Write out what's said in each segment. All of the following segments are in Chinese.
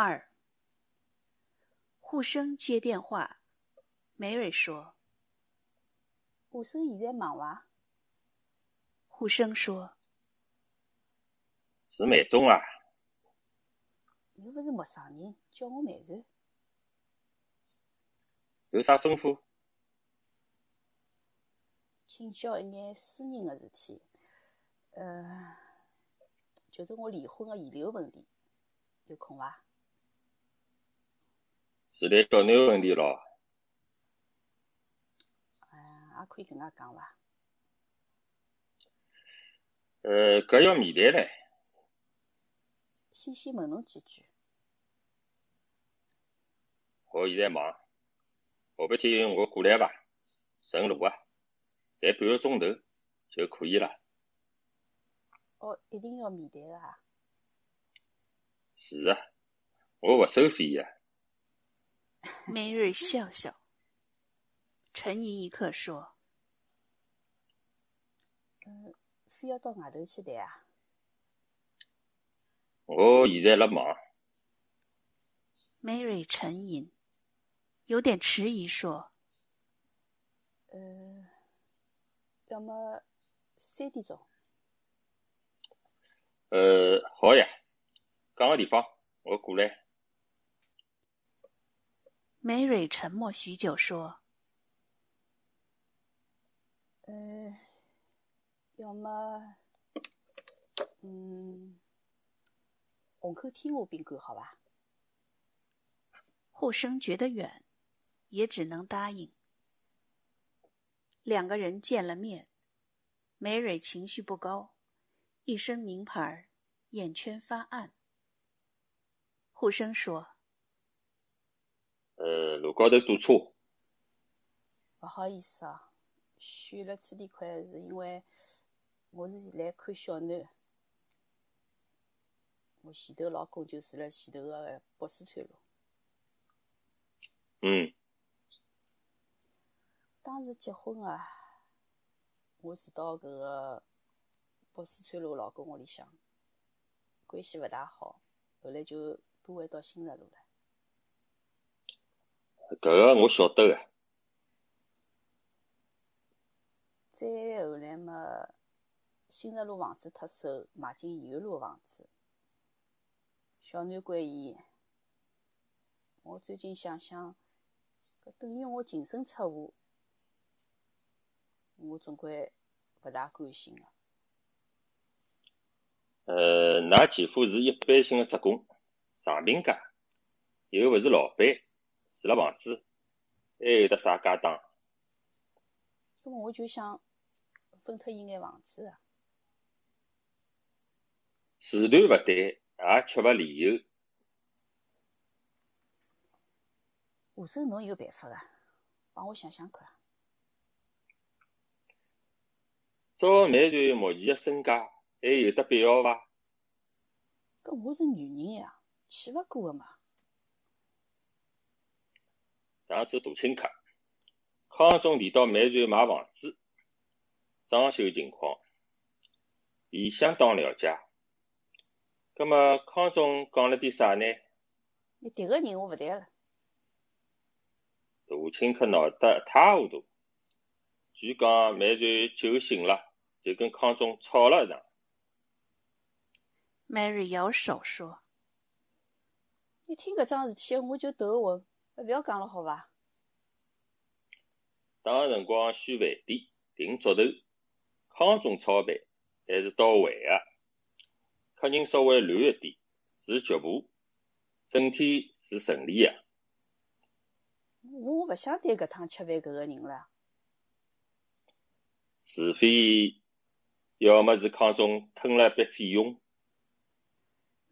二，护生接电话。梅瑞说护生现在忙伐？：“护生说，是蛮中啊，又勿是陌生人，叫我梅瑞。有啥吩咐？请教一眼私人的事体，呃，就是我离婚的遗留问题，有空伐？是来交男个问题咯？嗯，也可以搿能介讲伐？呃，搿要面谈唻。先先问侬几句。我现在忙，下半天我过来伐？顺路啊，待半个钟头就可以了。哦，一定要面谈个啊？是啊，我勿收费个。梅瑞笑笑，沉吟一刻说嗯，非要到外头去谈啊？我现在辣忙，：“梅瑞沉吟，有点迟疑说呃，要么三点钟。呃，好呀，讲个地方，我过来。梅蕊沉默许久说呃，要么，嗯，虹口天华宾馆好吧？：“护生觉得远，也只能答应。”两个人见了面，梅蕊情绪不高，一身名牌，眼圈发暗。护生说呃，路高头堵车，勿好意思啊，选了此地块是因为我是来看小囡，我前头老公就住辣前头个北四川路。嗯，当时结婚啊，我住到搿个北四川路老公屋里向，关系勿大好，后来就搬回到新石路了。搿个我晓得个。再后来嘛，新石路房子脱手，买进延安路个房子。小囡关系，我最近想想，搿等于我净身出户，我总归勿大甘心个。呃，㑚前夫是一般性个职工，上病假，又勿是老板，住了房子，还有得啥家当？那么我就想分脱伊眼房子啊。时段勿对，也缺乏理由。下手侬有办法个，帮我想想看啊。照梅传目前个身价，还有得必要伐？搿我是女人呀，气勿过个嘛。上次大清客，康总提到买船买房子，装修情况，伊相当了解。葛么康总讲了点啥呢？你迭个人我勿谈了。大清客闹得一塌糊涂，据讲买船酒醒了，就跟康总吵了一场。梅瑞摇手说一听搿桩事体，我就头昏，勿要讲了好伐？当个辰光选饭店、订桌头，康总操办还是到位个，客人稍微乱一点，是局部，整体是顺利个。我勿想对搿趟吃饭搿个人了。除非，要么是康总吞了笔费用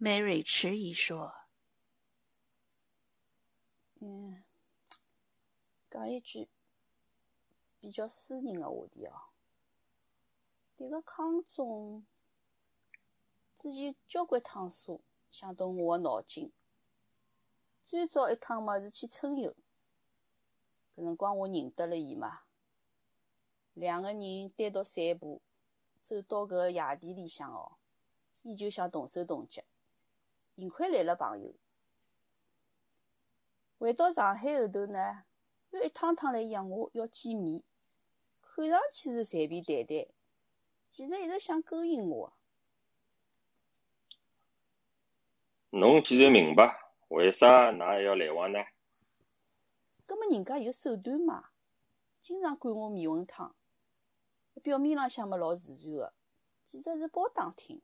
，Mary 迟疑说嗯，讲一句比较私人个话题哦。迭个康总之前交关趟数想动我个脑筋，最早一趟嘛是去春游，搿辰光我认得了伊嘛，两个人单独散步，走到搿野地里向哦，伊就想动手动脚，幸亏来了朋友，回到上海后头呢，又一趟趟来约我要见面，看上去是随便谈谈，其实一直想勾引我。侬既然明白，为啥㑚还要来往呢？葛么人家有手段嘛，经常灌我面魂汤，表面浪向么老自然个，其实是包打听。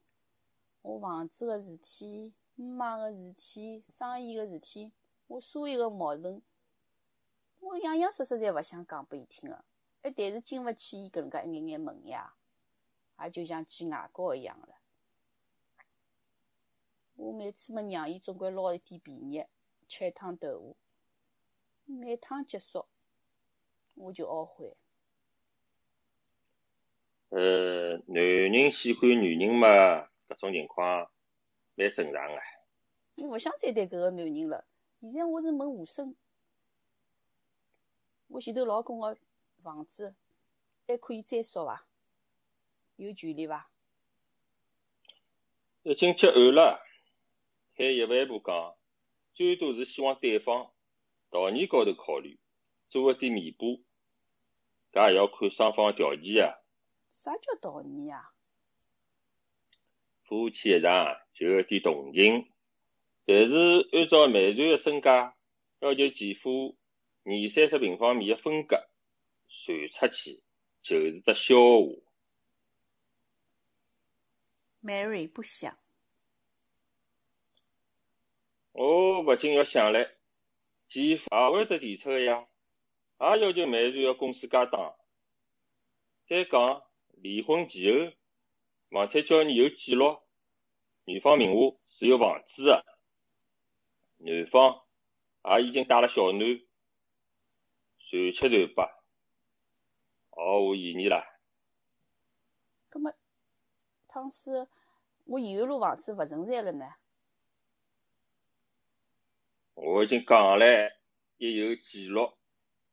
我房子个事体、姆妈个事体、生意个事体，我所有个矛盾，我样样事实侪勿想讲拨伊听个，哎，但是经勿起伊搿能介一眼眼问呀，也就像见外教一样了。我每次么让伊总归捞一点便宜，吃一趟豆腐，每趟结束我就懊悔。呃，男人喜欢女人嘛，搿种情况蛮正常个。我勿想再谈搿个男人了。现在我是问吴生，我前头老公个房子还可以再说伐？有权利伐？已经结案了。退一万步讲，最多是希望对方道义高头考虑，做一点弥补，搿也要看双方条件啊。啥叫道义啊？夫妻一场就有点同情，但是按照美团个身价，要求前夫二三十平方米个分割，传出去就是只笑话。Mary 不想。我勿禁要想唻，前夫也会得提出个呀，也要求美团要公司加档。再讲离婚前后，房产交易有记录，女方名下是有房子个，男方也已经带了小囡，随七传八，毫无意义啦。葛末，倘使我延安路房子勿存在了呢？我已经讲了，一有记录，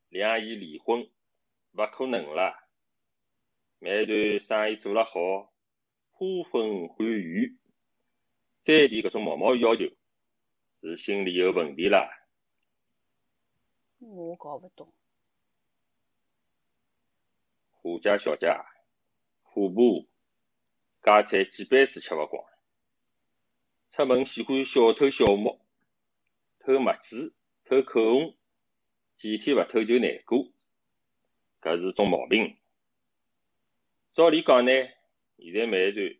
两伊离婚，勿可能啦。每段生意做了好，呼风唤雨，再提搿种毛毛要求，是心理有问题啦。我搞勿懂。虎家小姐，虎婆，家菜几辈子吃勿光，出门喜欢小偷小摸，偷墨子，偷口红，几天勿偷就难过，搿是种毛病。照理讲呢，现在美团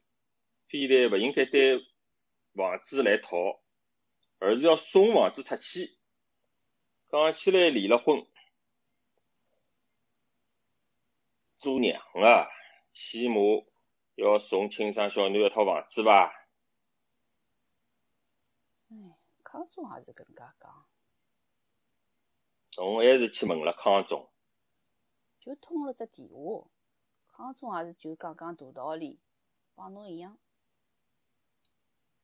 非但勿应该对房子来讨，而是要送房子出去。讲起来离了婚，做娘啊起码要送亲生小囡一套房子吧？哎，康总也是搿能介讲。侬还是去问了康总？就通了只电话。康总也是就讲讲大道理，帮侬一样。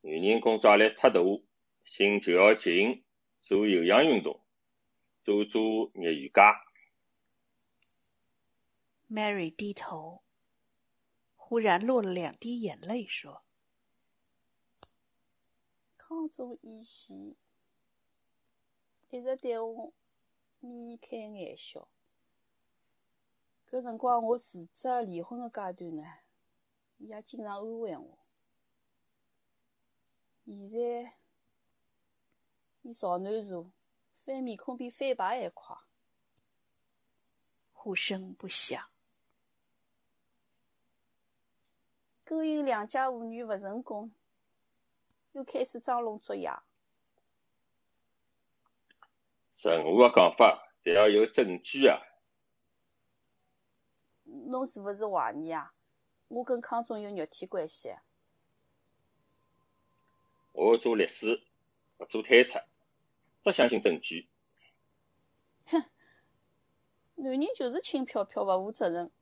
女人工作压力太大，心就要静，做有氧运动，做做热瑜伽。Mary 低头，忽然落了两滴眼泪，说：“康总以前一直对我眉开眼笑。”搿辰光我辞职离婚个阶段呢，伊也经常安慰我。现在伊朝南茶，翻面孔比翻牌还快。呼声不响。勾引良家妇女勿成功，又开始装聋作哑。任何个讲法，侪要有证据啊！侬是勿是怀疑啊？我跟康总有肉体关系？我做律师，勿做推测，只相信证据。哼，男人就是轻飘飘，勿负责任。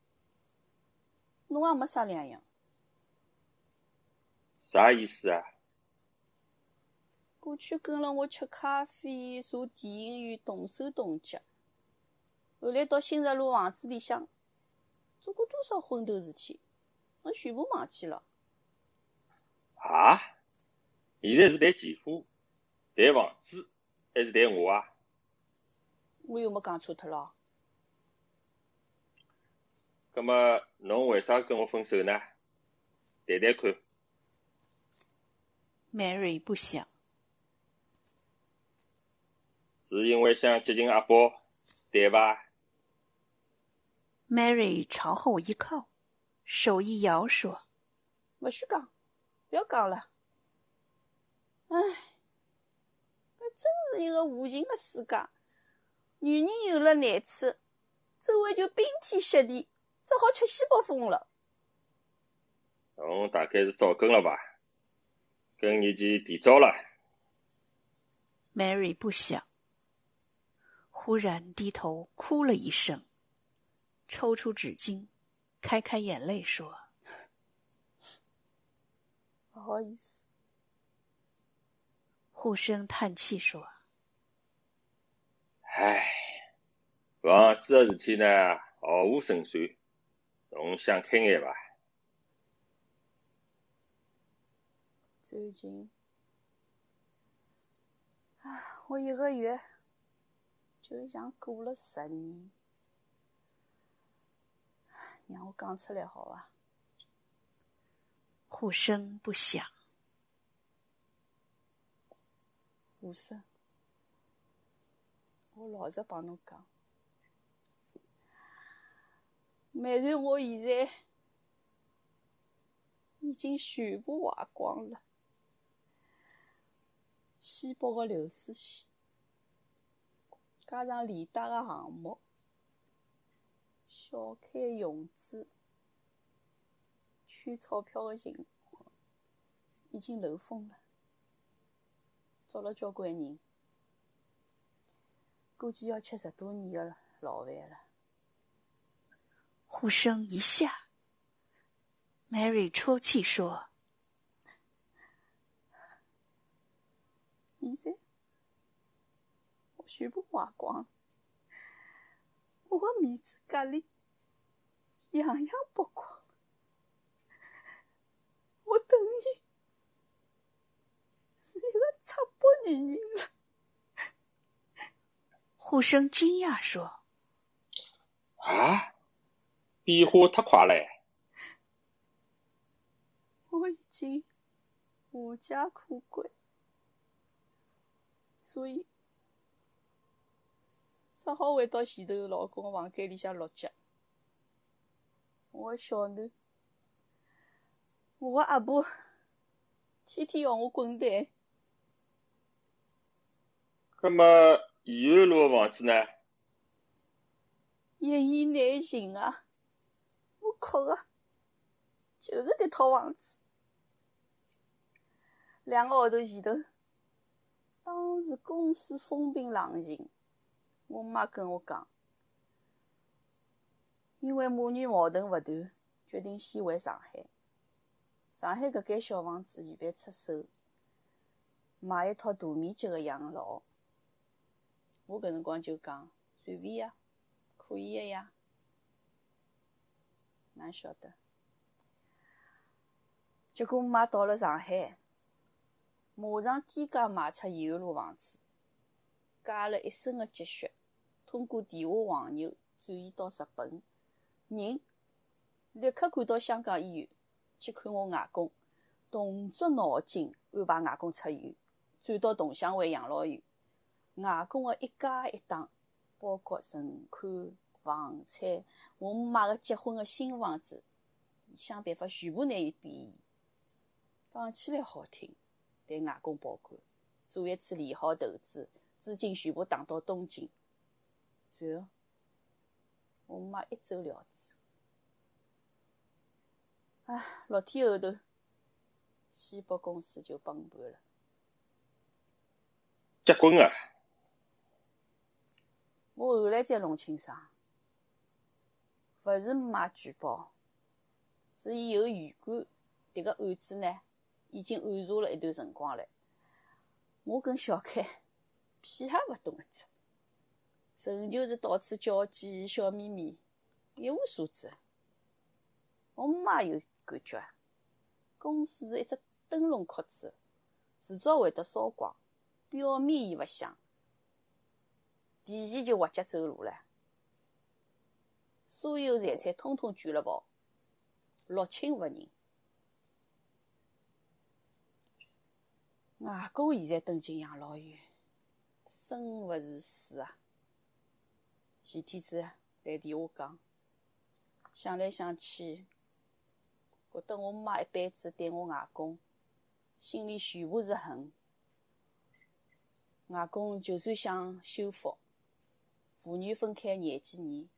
侬也没啥两样。啥意思啊？过去跟了我吃咖啡、坐电影院，动手动脚，后来到新石路房子里向。做过多少昏头事体，我全部忘记了。啊！现在是谈前夫、谈房子，还是谈我啊？我又没讲错脱咯。葛么侬为啥跟我分手呢？谈谈看。Mary 不想。是因为想接近阿宝，对吧？Mary 朝后一靠，手一摇，说：“勿许讲，不要讲了。唉，搿真是一个无情的世界。女人有了难处，周围就冰天雪地，只好吃西北风了。侬大概是早更了吧？更年期提早了。Mary 不想。忽然低头哭了一声，抽出纸巾，开开眼泪说：“不好意思。”护生叹气说：“唉，房子的事体呢，毫无胜算，侬想开眼吧。”最近，啊，我一个月。就像过了十年，让我讲出来好伐？护生不想。护生，我老实帮侬讲，美瑞我现在已经全部花光了，西北的流水线。加上连带个项目，小开融资，圈钞票个情况已经漏风了，捉了交关人，估计要吃十多年的牢饭了。呼声一下，Mary 抽泣说：“现在。”全部花光，我的面子、格里，样样剥光，我等于是一个赤膊女人了。护生惊讶说：“啊，变化太快了！我已经无家可归，所以。”只好回到前头老公个房间里向落脚。我个小囡，我个阿婆，天天要我滚蛋。那么延安路个房子呢？一言难尽啊！我哭个，就是迭套房子。两个号头前头，当时公司风平浪静。我妈跟我讲，因为母女矛盾勿断，决定先回上海。上海搿间小房子预备出手，买一套大面积个养老。我搿辰光就讲随便呀，可以个呀。哪晓得？结果我妈到了上海，马上低价卖出延安路房子。借了一身的积蓄，通过地下黄牛转移到日本，人立刻赶到香港医院去看我外公，动作脑筋安排外公出院，转到同乡会养老院。外公的一家一档，包括存款、房产，我买个结婚的新房子，想办法全部拿伊变现。讲起来好听，对外公保管，做一次利好投资。资金全部打到东京，随后我妈一走了之。唉，六天后头，西北公司就崩盘了。结棍啊！我后来才弄清爽，勿是妈举报，是伊有预感，迭个案子呢已经暗查了一段辰光了。我跟小开。屁也勿懂个只，仍旧是到处交际、笑眯眯，一无所知。我妈有感觉，公司是一只灯笼壳子，迟早会得烧光。表面伊勿想，提前就滑脚走路了，所有财产通通卷了跑，六亲勿认。外公现在蹲进养老院，生勿如死啊！前天子来电话讲，想来想去，觉得我妈一辈子对我外公，心里全部是恨。外公就算想修复，父女分开廿几年，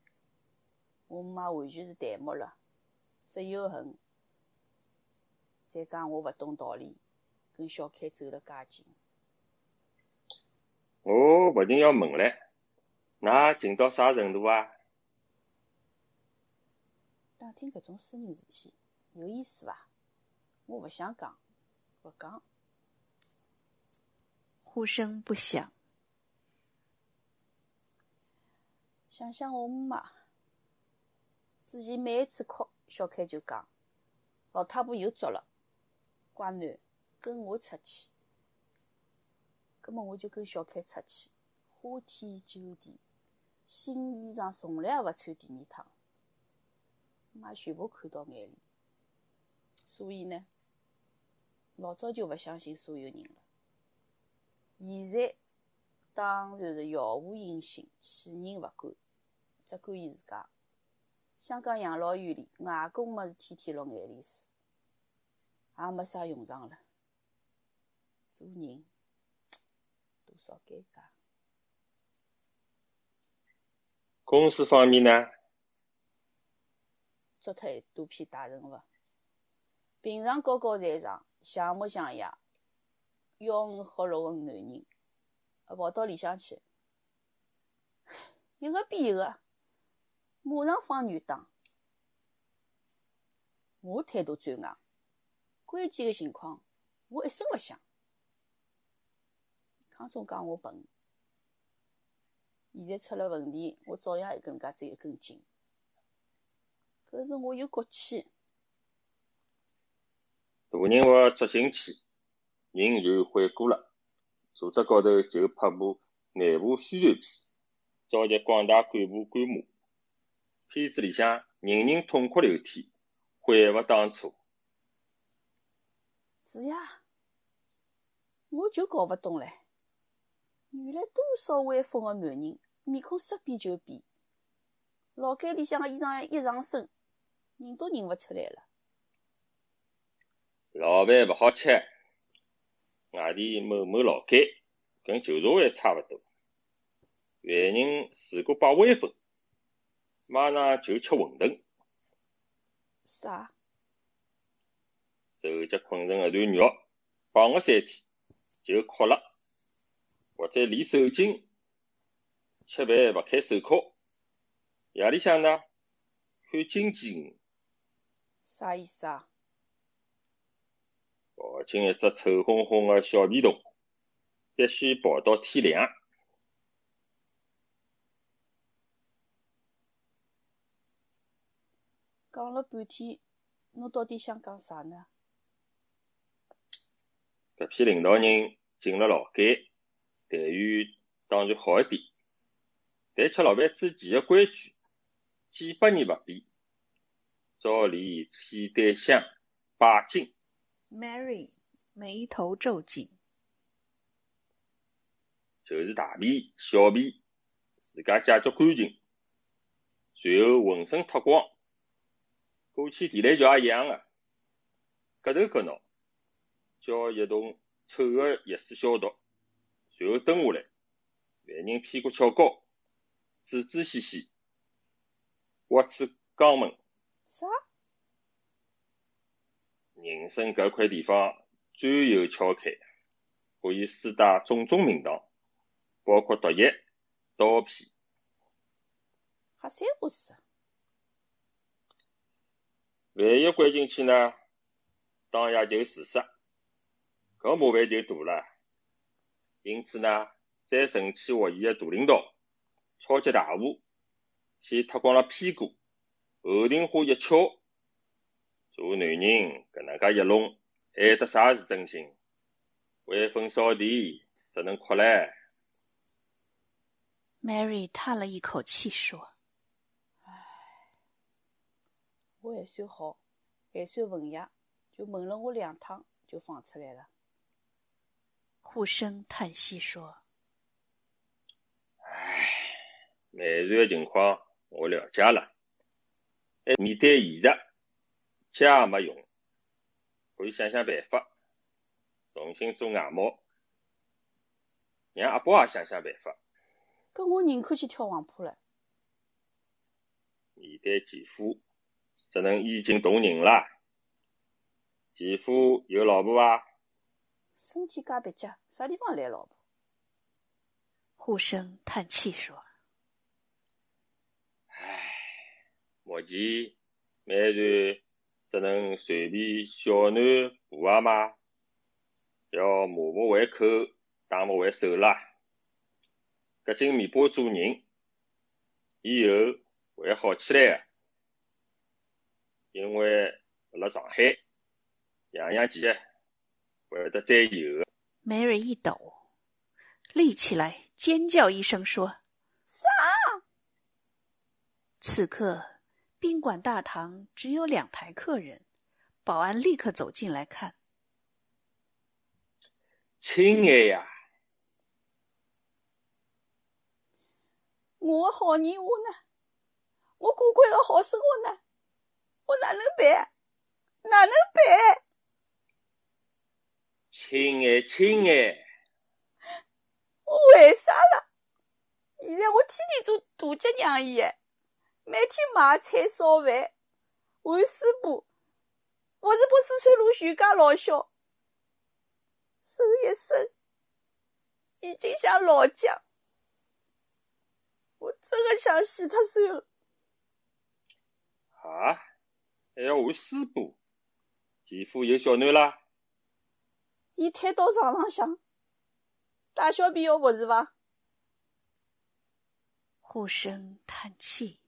我妈完全是淡漠了，只有恨。再讲我勿懂道理。跟小开走了介近，我勿禁要问唻，㑚近到啥程度啊？打听搿种私人事体有意思伐？我勿想讲，勿讲。呼声不响。想想我姆妈，之前每一次哭，小开就讲，老太婆又作了，乖囡。跟我出去，葛末我就跟小开出去，花天酒地，新衣裳从来也勿穿第二趟，姆妈全部看到眼里。所以呢，老早就勿相信所有人了。现在当然是杳无音信，死人勿管，只管伊自家。香港养老院里，外公么是天天落眼泪水，也没啥用场了。做人多少尴尬。公司方面呢？捉脱一大批大人物，平常高高在上，像模像样，吆五喝六的男人，跑到里向去，一个比一个，马上放软档。我态度最硬，关键的情况，我一声勿响。康总讲我笨，现在出了问题，我照样一根介子一根筋。可是我有骨气。大人物捉进去，人就悔过了。组织高头就拍部内部宣传片，召集广大干部观摩。片子里向人人痛哭流涕，悔勿当初。是呀，我就搞勿懂唻。原来多少威风的男人，面孔说变就变，老街里向的衣裳一上身，认都认勿出来了。老饭勿好吃，外地某某老街跟旧社会差勿多。犯人如果摆威风，马上就吃馄饨。啥？手脚困成一团肉，绑个三天就哭了。或者练手筋，吃饭勿开手铐，夜里向呢看经济鱼。啥意思啊？抱进一只臭烘烘的小皮桶，必须抱到天亮。讲了半天，侬到底想讲啥呢？搿批领导人进了劳改。待遇当然好一点，但吃老饭之前的规矩几百年勿变，照例天台香拜金。Mary 眉头皱紧，就是大便、小便，自家解决干净，随后浑身脱光。过去地雷桥也一样的，搿头搿脑，叫一桶臭的药水消毒。随后蹲下来，犯人屁股翘高，仔仔细细挖出肛门。啥？人生搿块地方最有敲开，可以私带种种名堂，包括毒液、刀片。黑三胡四。万一关进去呢？当夜就自杀，搿麻烦就大了。因此呢，再神气活现的大领导，超级大户，先脱光了屁股，后庭花一翘，做男人搿能介一弄，还得啥是真心？威风扫地，只能哭唻。Mary 叹了一口气说：“唉，我还算好，还算文雅，就问了我两趟就放出来了。”护生叹息说：“唉，美瑞的情况我了解了，哎，面对现实，家也没用，可以想想办法，重新做外贸，让阿宝也想想办法。”跟我宁可去跳黄浦了。面对继父，只能意惊动人了。前夫有老婆伐？身体介蹩脚，啥地方来老婆？护生叹气说：“唉，目前美然只能随便小囡婆阿妈，要默默胃口，当默为手啦。”搿斤面包做人，以后会好起来个，因为辣上海，样样季节会得再有。Mary 一抖，立起来，尖叫一声说：“啥？”此刻宾馆大堂只有两排客人，保安立刻走进来看。亲爱呀！我的好人我呢？我过惯了好生活呢？我哪能办？哪能办？亲爱，亲爱，我为啥了？现在我天天做大脚娘伊的，每天买菜烧饭，换水布，我是把四川路全家老小，手一伸，已经像老姜。我真的想死他算了。啊，还要换水布？前夫有小囡啦？伊推到床浪向，大小便要勿是伐？护生叹气，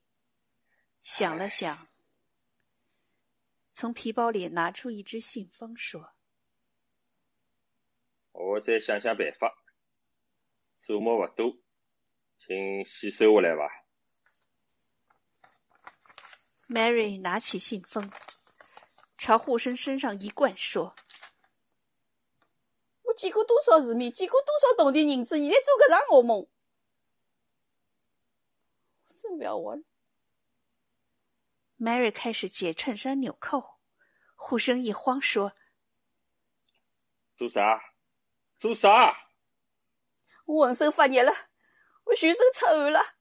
想了想，从皮包里拿出一只信封，说：“我再想想办法，数目勿多。”请先收下来吧。Mary 拿起信封，朝护生身上一灌，说：“我见过多少世面，见过多少动地人子，现在做搿场噩梦，真不要活了。”Mary 开始解衬衫纽扣，护生一慌，说：“做啥？做啥？”我浑身发热了。我全身出汗了，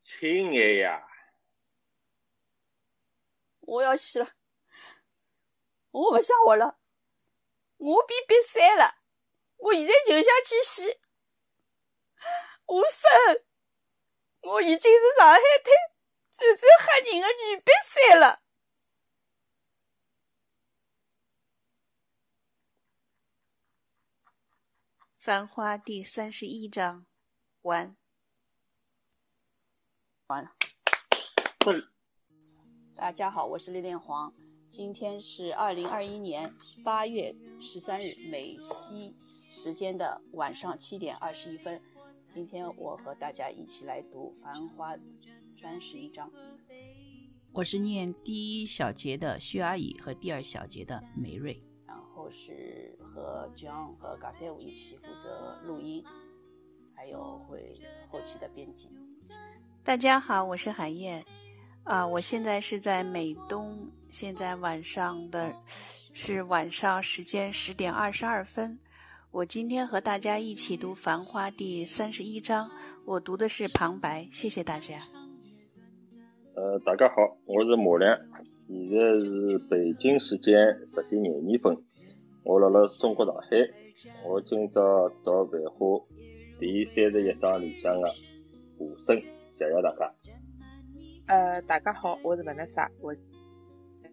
亲爱呀！我要死了！我不想活了！我变瘪三了！我现在就想去死！我生！我已经是上海滩最最吓人的女瘪三了！繁花第三十一章完。完了。大家好，我是恋恋黄。今天是二零二一年八月十三日美西时间的晚上七点二十一分。今天我和大家一起来读《繁花》三十一章。我是念第一小节的薛阿姨和第二小节的梅瑞。然后是和 John 和嘎塞武一起负责录音，还有会后期的编辑。大家好，我是海燕，啊，我现在是在美东，现在晚上的是晚上时间十点二十二分。我今天和大家一起读《繁花》第三十一章，我读的是旁白，谢谢大家。呃，大家好，我是马良，现在是北京时间十点廿二分。我辣辣中国上海，我今朝读《繁花》第三十一章里向的和声，谢谢大家。呃，大家好，我是 Vanessa，，我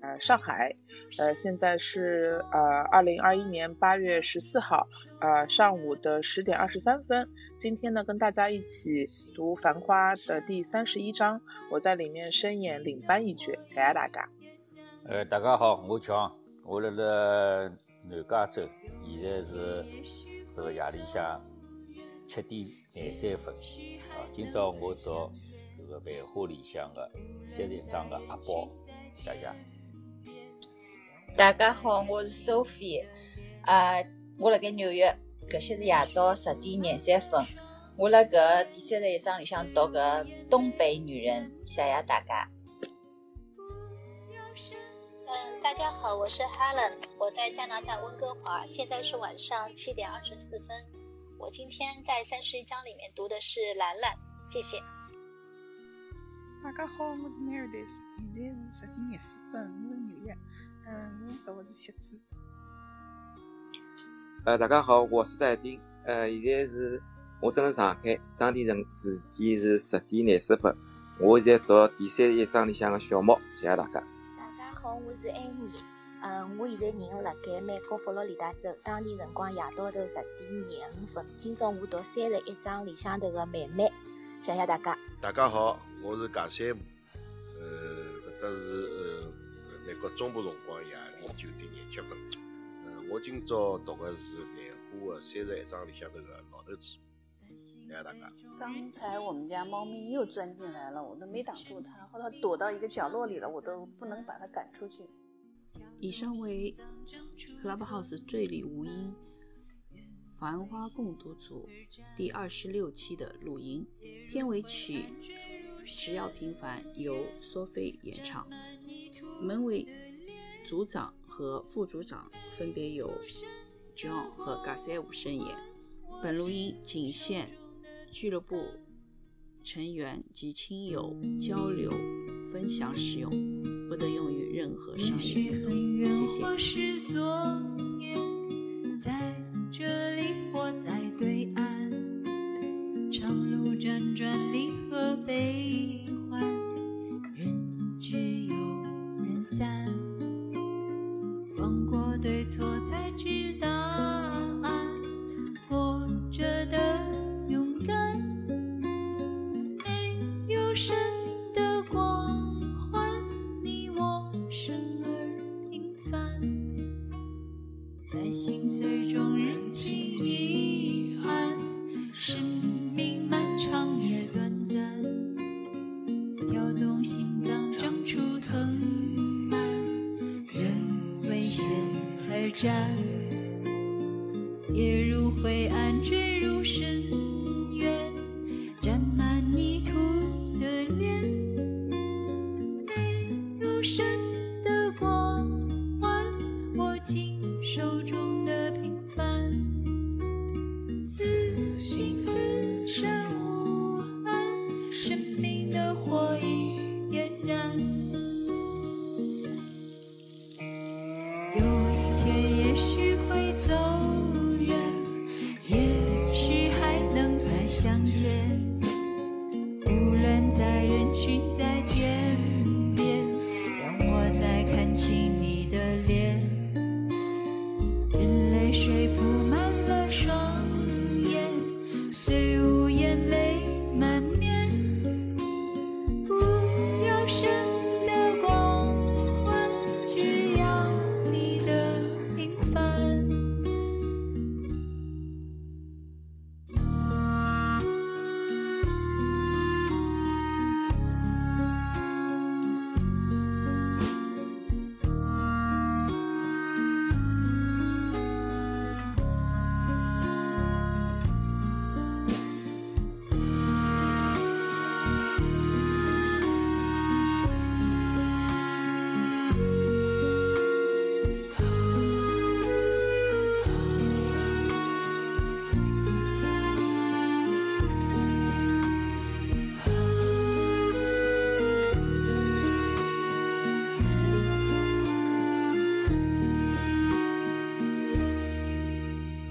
呃上海，呃现在是呃二零二一年八月十四号呃上午的十点二十三分。今天呢，跟大家一起读《繁花》的第三十一章，我在里面声演领班一角，谢谢大家。呃，大家好，我强，我辣辣。南加州现在是这个夜里向七点廿三分。啊，今朝我到个万花里向的三十一张个阿宝，谢谢。大家好，我是 Sophie，啊，我辣盖纽约，搿些是夜到十点廿三分。我辣搿第三十一章里向读搿东北女人，谢谢大家。嗯，大家好，我是 Helen，我在加拿大温哥华，现在是晚上七点二十四分。我今天在三十一章里面读的是兰兰，谢谢。大家好，我是 Meredith，现在是十点廿四分，我是纽约，嗯，我读的是蝎子。呃，大家好，我是戴丁，呃，现在是我蹲辣上海，当地人时间是十点廿四分，我现在读第三十一章里向的小猫，谢谢大家。大家好，我是安妮。嗯，我现在人辣盖美国佛罗里达州，当地辰光夜到头十点廿五分。今朝我读三十一章里向头个妹妹，谢谢大家。大家好，我是贾三木。呃，搿搭是呃美国中部辰光夜里九点廿七分。嗯，我今朝读的是兰花的三十一章里向头个老头子。谢谢大家。刚才我们家猫咪又钻进来了，我都没挡住它，后它躲到一个角落里了，我都不能把它赶出去。以上为 Clubhouse 醉里吴音繁花共读组第二十六期的录音，片尾曲《只要平凡》由索菲演唱，门卫组长和副组长分别由 John 和 Gasev 声演。本录音仅限俱乐部成员及亲友交流分享使用，不得用于任何商业活动。谢谢。站，夜如晦暗，坠入深渊。